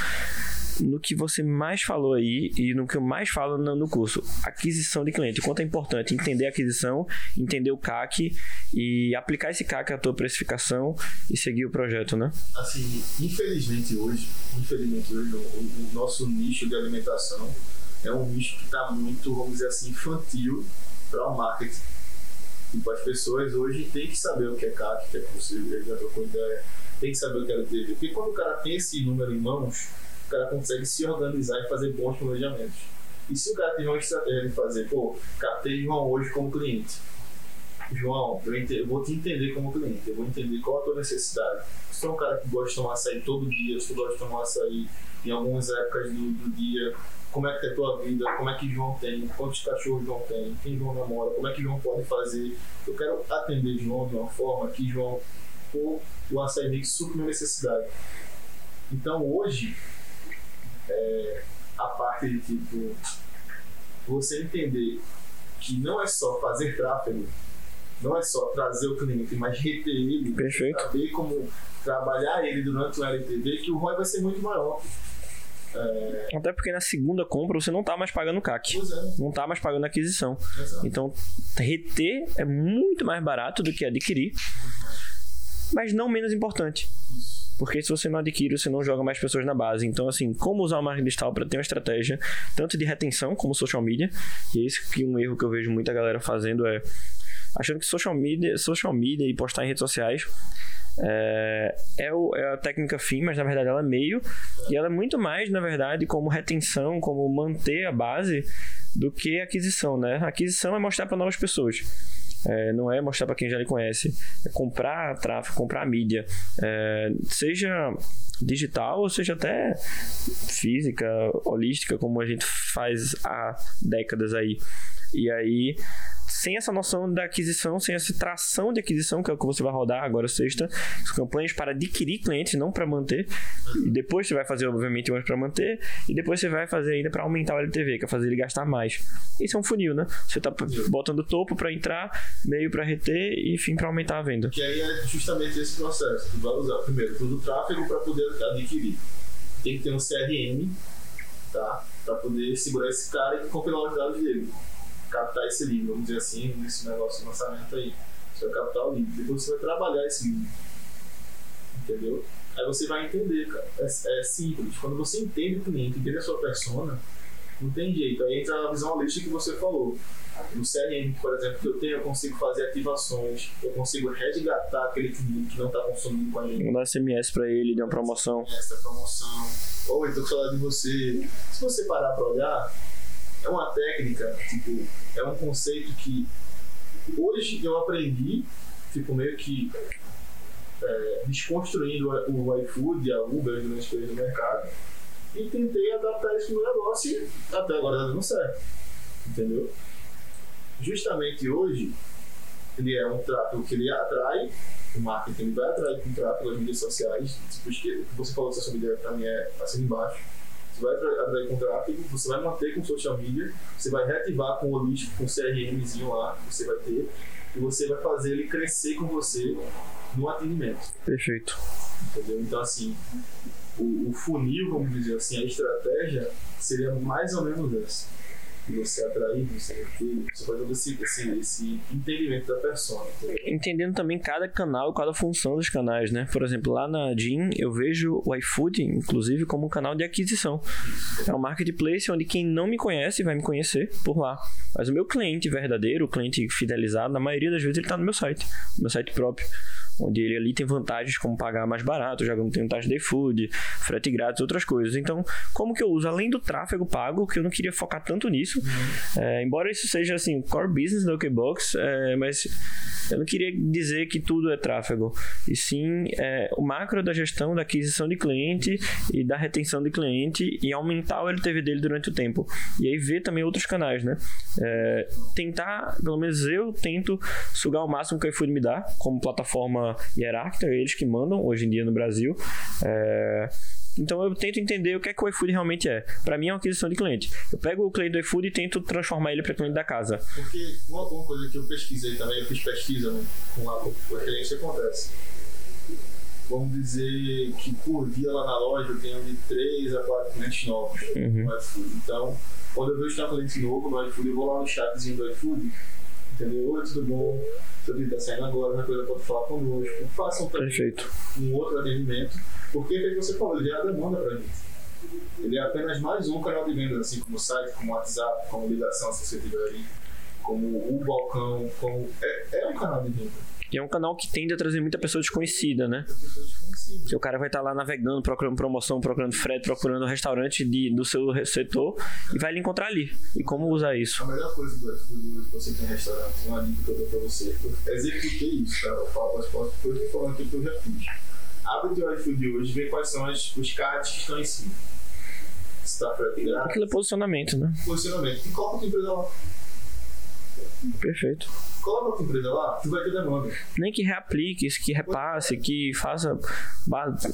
no que você mais falou aí e no que eu mais falo no, curso, aquisição de cliente. Quanto é importante entender a aquisição, entender o CAC e aplicar esse CAC à tua precificação e seguir o projeto, né? Assim, infelizmente hoje, infelizmente hoje, o, o nosso nicho de alimentação é um nicho que está muito, vamos dizer assim, infantil para o marketing. Tipo, as pessoas hoje têm que saber o que é CAC, que é que você já trocou ideia, tem que saber o que é LTV. Porque quando o cara tem esse número em mãos, o cara consegue se organizar e fazer bons planejamentos. E se o cara tem uma estratégia de fazer, pô, captei João hoje como cliente. João, eu, eu, vou te entender como cliente, eu vou entender qual a tua necessidade. Se tu é um cara que gosta de tomar açaí todo dia, se tu gosta de tomar açaí em algumas épocas do, do dia, como é que é a tua vida, como é que João tem, quantos cachorros João tem, quem João namora, como é que João pode fazer. Eu quero atender João de uma forma que João, pô, o açaí mix supre minha necessidade. Então hoje, é, a parte de tipo, você entender que não é só fazer tráfego, não é só trazer o cliente, mas reter ele, Perfeito. saber como trabalhar ele durante o LTV, que o ROI vai ser muito maior. É... Até porque na segunda compra você não tá mais pagando CAC. É. Não tá mais pagando aquisição. Exato. Então, reter é muito mais barato do que adquirir. Mas não menos importante. Porque se você não adquire, você não joga mais pessoas na base. Então, assim, como usar o marketing digital para ter uma estratégia tanto de retenção como social media. E é isso que um erro que eu vejo muita galera fazendo é achando que social media, social media e postar em redes sociais é, é, o, é, a técnica fim, mas na verdade ela é meio. E ela é muito mais, na verdade, como retenção, como manter a base do que aquisição, né? Aquisição é mostrar para novas pessoas. É, não é mostrar para quem já lhe conhece. É comprar tráfego, comprar mídia. É, seja digital ou seja até física, holística, como a gente faz há décadas aí. E aí sem essa noção da aquisição, sem essa tração de aquisição, que é o que você vai rodar agora sexta, campanhas para adquirir clientes, não para manter. E depois você vai fazer, obviamente, umas para manter, e depois você vai fazer ainda para aumentar o LTV, que é fazer ele gastar mais. Isso é um funil, né? Você está botando topo para entrar, meio para reter e fim para aumentar a venda. Que aí é justamente esse processo. Tu vai usar primeiro todo o tráfego para poder adquirir. Tem que ter um CRM, tá? Para poder segurar esse cara e compilar os dados dele captar esse livro, vamos dizer assim, nesse negócio de lançamento aí. Você vai captar o livro. Depois você vai trabalhar esse livro. Entendeu? Aí você vai entender, cara. É, é simples. Quando você entende o cliente, entende a sua persona, não tem jeito. Aí entra a visão holística que você falou. No CRM, por exemplo, que eu tenho, eu consigo fazer ativações, eu consigo resgatar aquele cliente que não está consumindo com a gente. Mandar SMS para ele de uma promoção. Essa promoção. Ou eu tô falando de você. Se você parar para olhar, é uma técnica, tipo, é um conceito que hoje eu aprendi, tipo, meio que é, desconstruindo o iFood, a Uber, as grandes coisas do mercado, e tentei adaptar isso no negócio e até agora tá dando certo. Entendeu? Justamente hoje, ele é um tráfego que ele atrai, o marketing ele vai atrair com tráfego nas mídias sociais, tipo, que você falou que social media pra mim é assim embaixo você vai atrair com tráfego, você vai manter com social media, você vai reativar com o holístico, com o CRMzinho lá que você vai ter, e você vai fazer ele crescer com você no atendimento. Perfeito. Entendeu? Então, assim, o, o funil, vamos dizer assim, a estratégia seria mais ou menos essa você atrair, você reter, você pode ter esse, esse, esse entendimento da persona. Entendendo também cada canal e cada função dos canais, né? Por exemplo, lá na Jean eu vejo o iFood, inclusive, como um canal de aquisição. É um marketplace onde quem não me conhece vai me conhecer por lá. Mas o meu cliente verdadeiro, o cliente fidelizado, na maioria das vezes ele está no meu site, no meu site próprio onde ele ali tem vantagens como pagar mais barato, já não tem taxa de food, frete grátis, outras coisas. Então, como que eu uso? Além do tráfego pago, que eu não queria focar tanto nisso, uhum. é, embora isso seja assim, core business da OKBox, é, mas eu não queria dizer que tudo é tráfego, e sim é, o macro da gestão da aquisição de cliente e da retenção de cliente e aumentar o LTV dele durante o tempo. E aí ver também outros canais, né? É, tentar, pelo menos eu tento sugar o máximo que o iFood me dá como plataforma hierárquica, eles que mandam hoje em dia no Brasil. É, Então eu tento entender o que é que o iFood realmente é. Para mim é uma aquisição de cliente. Eu pego o cliente do iFood e tento transformar ele para cliente da casa. Porque uma, uma, coisa que eu pesquisei também, eu fiz pesquisa né, com, a, com a cliente acontece. Vamos dizer que por dia lá na loja eu tenho de 3 a 4 clientes novos uhum. no iFood. Então, quando eu vejo que tem um cliente novo no iFood, eu vou lá no chatzinho do iFood entendeu? Oi, tudo bom? Seu vídeo está saindo agora, uma coisa pode falar conosco. Façam também Perfeito. um outro atendimento, porque o que você falou, ele gera demanda para a gente. Ele é apenas mais um canal de vendas, assim como o site, como o WhatsApp, como ligação, se você tiver aí, como o balcão, como. É, é um canal de venda. E é um canal que tende a trazer muita pessoa desconhecida, né? O cara vai estar tá lá navegando, procurando promoção, procurando frete, procurando restaurante de, do seu setor e vai lhe encontrar ali. E como usar isso? A melhor coisa do iFood que você tem restaurante, uma dica que eu dou pra você, executei isso, tá? Eu falo as fotos, depois eu falando aqui que eu já fiz. Abre o teu iFood hoje e vê quais são as, os cards que estão em cima. Está grátis. Aquilo é posicionamento, né? Posicionamento. E coloca a tua empresa lá. Perfeito. Coloca outra empresa lá, tu vai ter demanda. Nem que reaplique, que repasse, que faça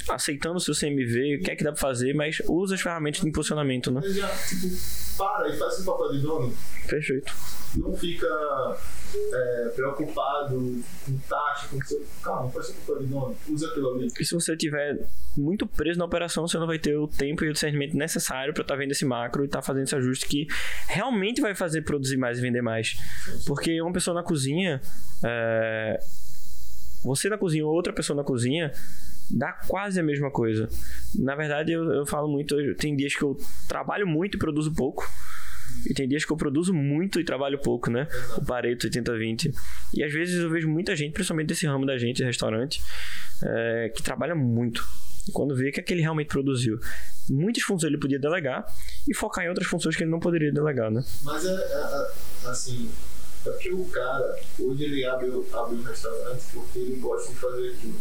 aceitando o seu CMV, o que é que dá pra fazer, mas usa as ferramentas de impulsionamento, né? Já, tipo, para e faz o papel de dono. Perfeito. Não fica é, preocupado com taxa, com seu. Calma, faz o papel de dono. Usa aquilo ali. E se você tiver muito preso na operação, você não vai ter o tempo e o discernimento necessário para estar tá vendo esse macro e estar tá fazendo esse ajuste que realmente vai fazer produzir mais e vender mais. Porque uma pessoa na cozinha, é... você na cozinha ou outra pessoa na cozinha, dá quase a mesma coisa. Na verdade, eu, eu falo muito, tem dias que eu trabalho muito e produzo pouco. E tem dias que eu produzo muito e trabalho pouco, né? O Pareto 80-20. E às vezes eu vejo muita gente, principalmente desse ramo da gente, restaurante, é, que trabalha muito. E quando vê que aquele realmente produziu. Muitas funções ele podia delegar e focar em outras funções que ele não poderia delegar, né? Mas é, é, é assim, é porque o cara, hoje ele abre, abre um restaurante porque ele gosta de fazer aquilo.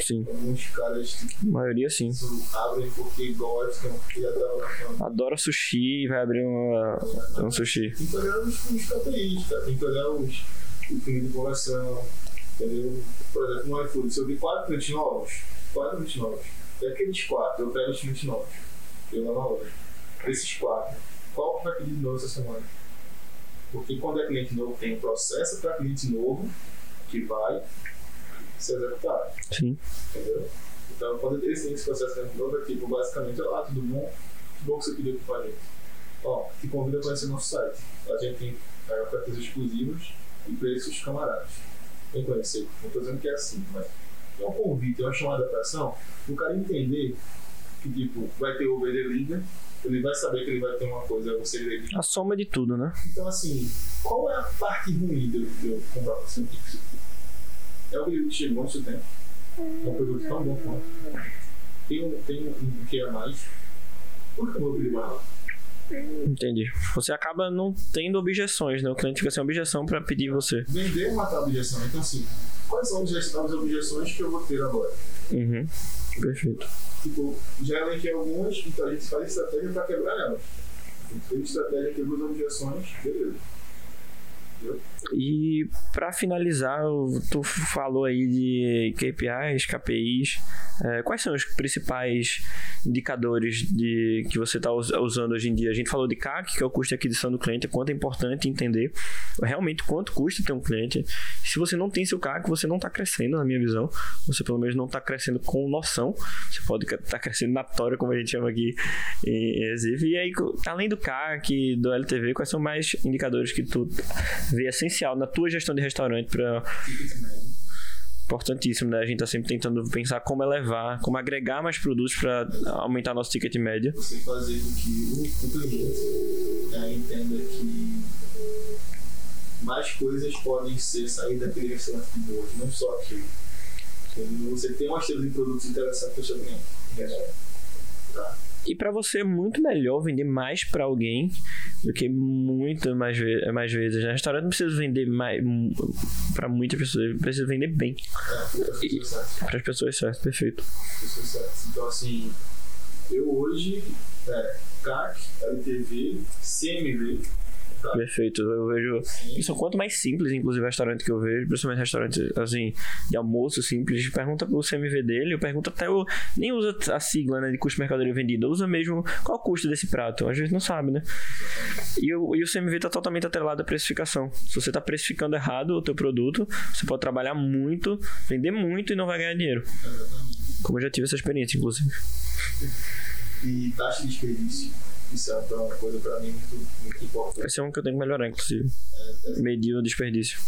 Sim. Alguns caras. A maioria sim. Abrem porque gostam, porque adoram. Adora sushi e vai abrir uma, um sushi. Tem que olhar os, os KPIs, cara. Tem que olhar os, o fim de população. Entendeu? Por exemplo, no iFood, se eu vi quatro clientes novos, quatro clientes novos, daqueles quatro, eu pego os clientes novos. Eu levo a loja. Desses quatro, qual que vai pedir de novo essa semana? Porque quando é cliente novo, tem um processo para cliente novo que vai ser executado. Sim. Entendeu? Então, quando eles têm esse processo de cliente novo, é tipo, basicamente, ah, tudo bom? Que bom que você pediu aqui pra gente. Ó, te convido a conhecer nosso site. A gente tem é, ofertas exclusivas e preços camaradas. Vem conhecer. Não estou dizendo que é assim, mas é um convite, é uma chamada para ação, o cara entender que, tipo, vai ter o líder ele vai saber que ele vai ter uma coisa, você segredo. A soma de tudo, né? Então, assim, qual é a parte ruim de eu comprar você? É o que chegou no seu tempo. É um produto tão bom quanto. Tem um, tem um, que é mais. Por que eu vou pedir lá? Entendi. Você acaba não tendo objeções, né? O cliente fica sem objeção para pedir você. Vender matar a objeção. Então, assim, quais são as objeções que eu vou ter agora? Uhum. Perfeito. Tipo, já elenquei algumas, então a gente faz estratégia para quebrar elas. Tem estratégia que as objeções, beleza. E para finalizar, tu falou aí de KPIs, KPIs. É, quais são os principais indicadores de que você está usando hoje em dia? A gente falou de CAC, que é o custo de aquisição do cliente, quanto é importante entender realmente quanto custa ter um cliente. Se você não tem seu CAC, você não está crescendo, na minha visão. Você pelo menos não está crescendo com noção. Você pode estar tá crescendo na tora, como a gente chama aqui em Recife. E aí, além do CAC, do LTV, quais são mais indicadores que tu vê essencial na tua gestão de restaurante para importantíssimo, né? A gente tá sempre tentando pensar como elevar, como agregar mais produtos para aumentar nosso ticket médio. Você fazer com que o cliente é, entenda que mais coisas podem ser sair daquele restaurante de hoje, não só aquilo. Você tem uma série de produtos interessantes para o seu cliente. Tá? E para você é muito melhor vender mais para alguém do que muito mais, mais vezes. Na restaurante não precisa vender mais para muitas pessoas, precisa vender bem. É, para as pessoas certas, perfeito. Então, assim, eu hoje, é, CAC, LTV, CMV. Perfeito. Eu vejo. Isso quanto mais simples, inclusive, restaurante que eu vejo, principalmente restaurante assim, de almoço simples, pergunta pro CMV dele, eu pergunto até o. Nem usa a sigla né, de custo mercadoria vendida, usa mesmo qual o custo desse prato. Às vezes não sabe, né? E, o- e o CMV tá totalmente atrelado à precificação. Se você tá precificando errado o teu produto, você pode trabalhar muito, vender muito e não vai ganhar dinheiro. Como eu já tive essa experiência, inclusive. E taxa de desperdício. Isso é uma coisa pra mim muito, muito importante. Esse é um que eu tenho que melhorar, inclusive. É, é Medir o desperdício.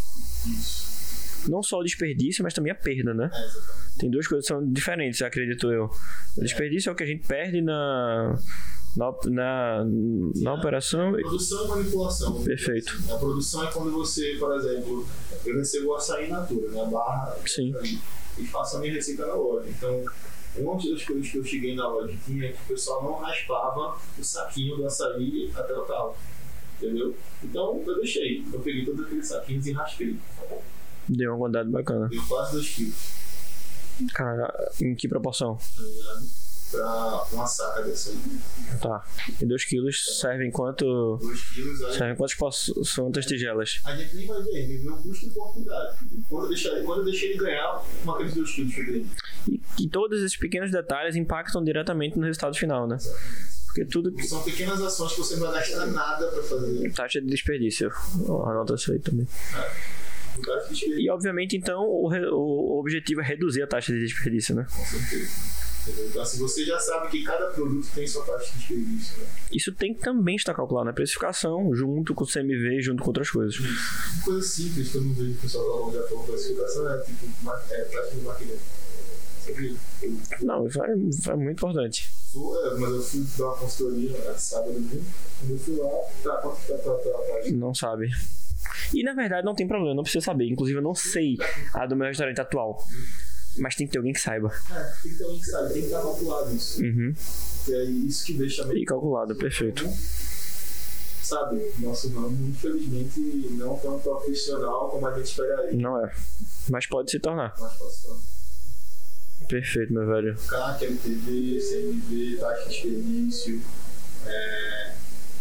isso. Não só o desperdício, mas também a perda, né? É, exatamente. Tem duas coisas que são diferentes, acredito eu. O desperdício é o que a gente perde na, na, na, na operação. e- Produção e manipulação. Perfeito. A produção é quando você, por exemplo, eu recebo o açaí natura, né? Barra Sim. e faço a minha receita na loja. Então, uma das coisas que eu cheguei na loja tinha é que o pessoal não raspava o saquinho do açaí até o talo. Entendeu? Então eu deixei. Eu peguei todos aqueles saquinhos e raspei. Deu uma quantidade bacana. Deu quase 2 quilos, Cara, em que proporção? tá ligado? Pra uma saca dessa aí. Tá. E 2 quilos servem quanto. 2 quilos aí. Servem quantas, quantas tigelas? A gente nem vai ver, ele vê o custo e oportunidade. Quando eu, deixar, quando eu deixei ele ganhar, uma aqueles 2 quilos eu dei. E, e todos esses pequenos detalhes impactam diretamente no resultado final, né? Porque tudo que. São pequenas ações que você não vai gastar nada pra fazer. Taxa de desperdício. Anota isso aí também. Desperdício, E obviamente, então, o, o objetivo é reduzir a taxa de desperdício, né? com certeza. Então, assim, você já sabe que cada produto tem sua taxa de desperdício. Né? Isso tem que também estar calculado na precificação, junto com o CMV, junto com outras coisas. Uma coisa simples que eu não vejo o pessoal já falou classificação é tipo é, taxa de maquinário. Não, isso é, isso é muito importante. é, mas eu fui dar uma consultoria né, sábado mesmo. Quando eu fui lá, tá, quanto tá, tá, tá, a taxa? Não sabe. E na verdade não tem problema, não precisa saber. Inclusive eu não sei a do meu restaurante atual. Mas tem que ter alguém que saiba. É, tem que ter alguém que sabe, tem que estar calculado isso. Uhum. Que é isso que deixa meio E calculado, perfeito. sabe, nosso ramo, infelizmente, não tão profissional como a gente esperaria. Não é. Mas pode se tornar. Mas posso falar. Perfeito, meu velho. CAC, LTV, CMV, taxa de desperdício, é,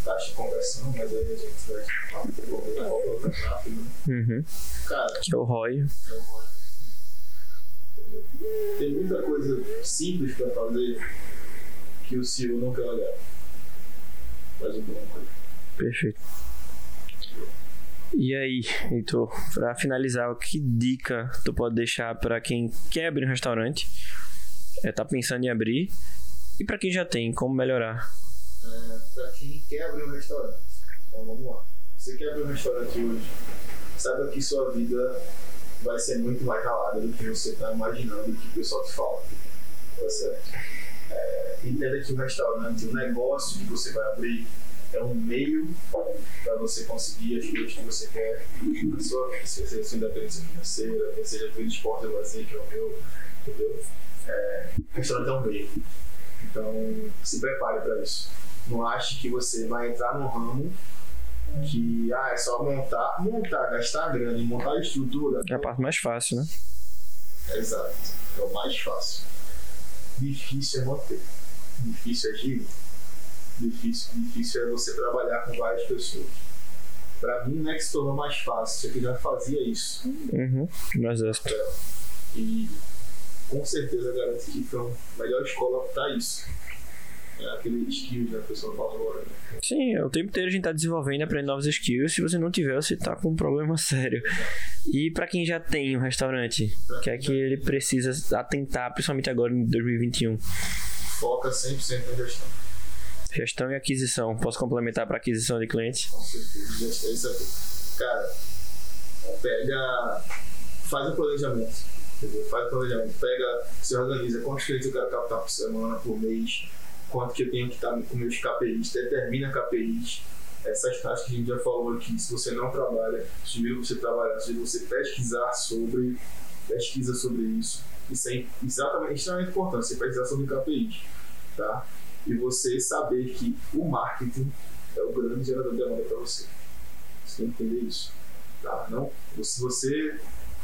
taxa de conversão, mas aí a gente vai falar um pouco mais rápido. né? Uhum. Cara, Que é o ROI. é uma- entendeu? Tem muita coisa simples pra fazer que o CEO não quer olhar. Mas o bom é Perfeito. E aí, Heitor, pra finalizar, que dica tu pode deixar pra quem quer abrir um restaurante, é, tá pensando em abrir, e pra quem já tem, como melhorar? para quem quer abrir um restaurante. Então vamos lá. Você quer abrir um restaurante hoje, saiba que sua vida vai ser muito mais ralada do que você está imaginando que o pessoal te fala. Tá certo? É, entenda que o restaurante, o negócio que você vai abrir, é um meio para você conseguir as coisas que você quer na sua vida, seja sua independência financeira, seja pelo esporte ou lazer, que é o meu, entendeu? É, restaurante é um meio. Então, se prepare para isso. Não ache que você vai entrar num ramo que ah, é só montar, montar, gastar grana e montar a estrutura. É a parte mais fácil, né? Exato. É o mais fácil. Difícil é manter. Difícil é girar. Difícil, difícil é você trabalhar com várias pessoas. Pra mim não é que se tornou mais fácil, é eu já fazia isso. Uhum. No exército. E com certeza garanto que foi a melhor escola pra isso. É aquele skills, né, que o pessoal fala agora. Né? Sim, é o tempo inteiro a gente tá desenvolvendo aprendendo novos skills. Se você não tiver, você tá com um problema sério. E pra quem já tem um restaurante, o que é que ele precisa atentar, principalmente agora em 2021? Foca 100% na gestão. Gestão e aquisição. Posso complementar para aquisição de clientes? Com certeza. Isso aqui. Cara, pega. Faz um planejamento. Entendeu? Faz um planejamento. Pega, se organiza quantos clientes eu quero captar por semana, por mês, quanto que eu tenho que estar com meus KPIs, determina KPIs. Essas taxas que a gente já falou aqui, se você não trabalha, sugiro você trabalhar, sugiro você pesquisar sobre, pesquisa sobre isso. Isso é exatamente, extremamente importante, você pesquisar sobre KPIs, tá? E você saber que o marketing é o grande gerador de demanda para você. Você tem que entender isso. Tá? Não, se você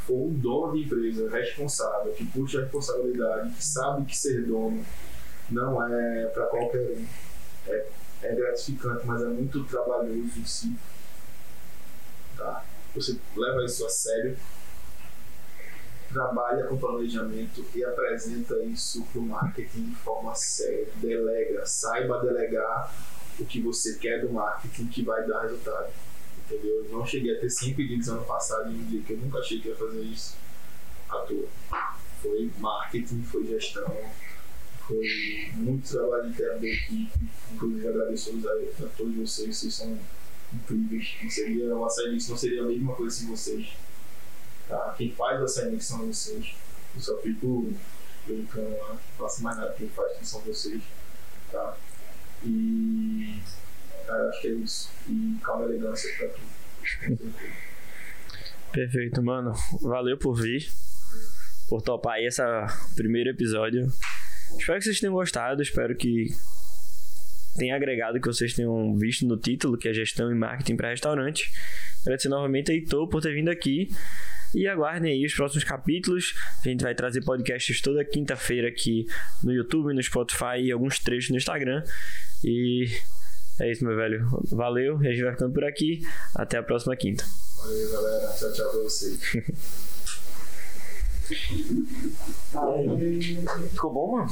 for um dono de empresa responsável, que puxa a responsabilidade, que sabe que ser dono não é para qualquer um. É, é gratificante, mas é muito trabalhoso em si. Tá? Você leva isso a sério, trabalha com planejamento e apresenta isso para o marketing de forma séria. Delega, saiba delegar o que você quer do marketing que vai dar resultado. Entendeu? Eu não cheguei a ter 100 pedidos ano passado e um dia que eu nunca achei que ia fazer isso à toa. Foi marketing, foi gestão, foi muito trabalho interno da equipe. Inclusive agradeço a, todos vocês, vocês são incríveis. Não seria uma série não seria a mesma coisa sem vocês. Tá? Quem faz a série são vocês. Eu só fico brincando lá, não faço mais nada. Quem faz são vocês. Tá? E cara, acho que é isso. E calma e elegância pra tudo. Perfeito, mano. Valeu por vir. Por topar aí esse primeiro episódio. Espero que vocês tenham gostado. Espero que tenha agregado que vocês tenham visto no título, que é gestão e marketing para restaurante. Agradecer novamente a Heitor por ter vindo aqui. E aguardem aí os próximos capítulos. A gente vai trazer podcasts toda quinta-feira aqui no YouTube, no Spotify e alguns trechos no Instagram. E é isso, meu velho. Valeu. E a gente vai ficando por aqui. Até a próxima quinta. Valeu, galera. Tchau, tchau pra vocês. Ficou bom, mano?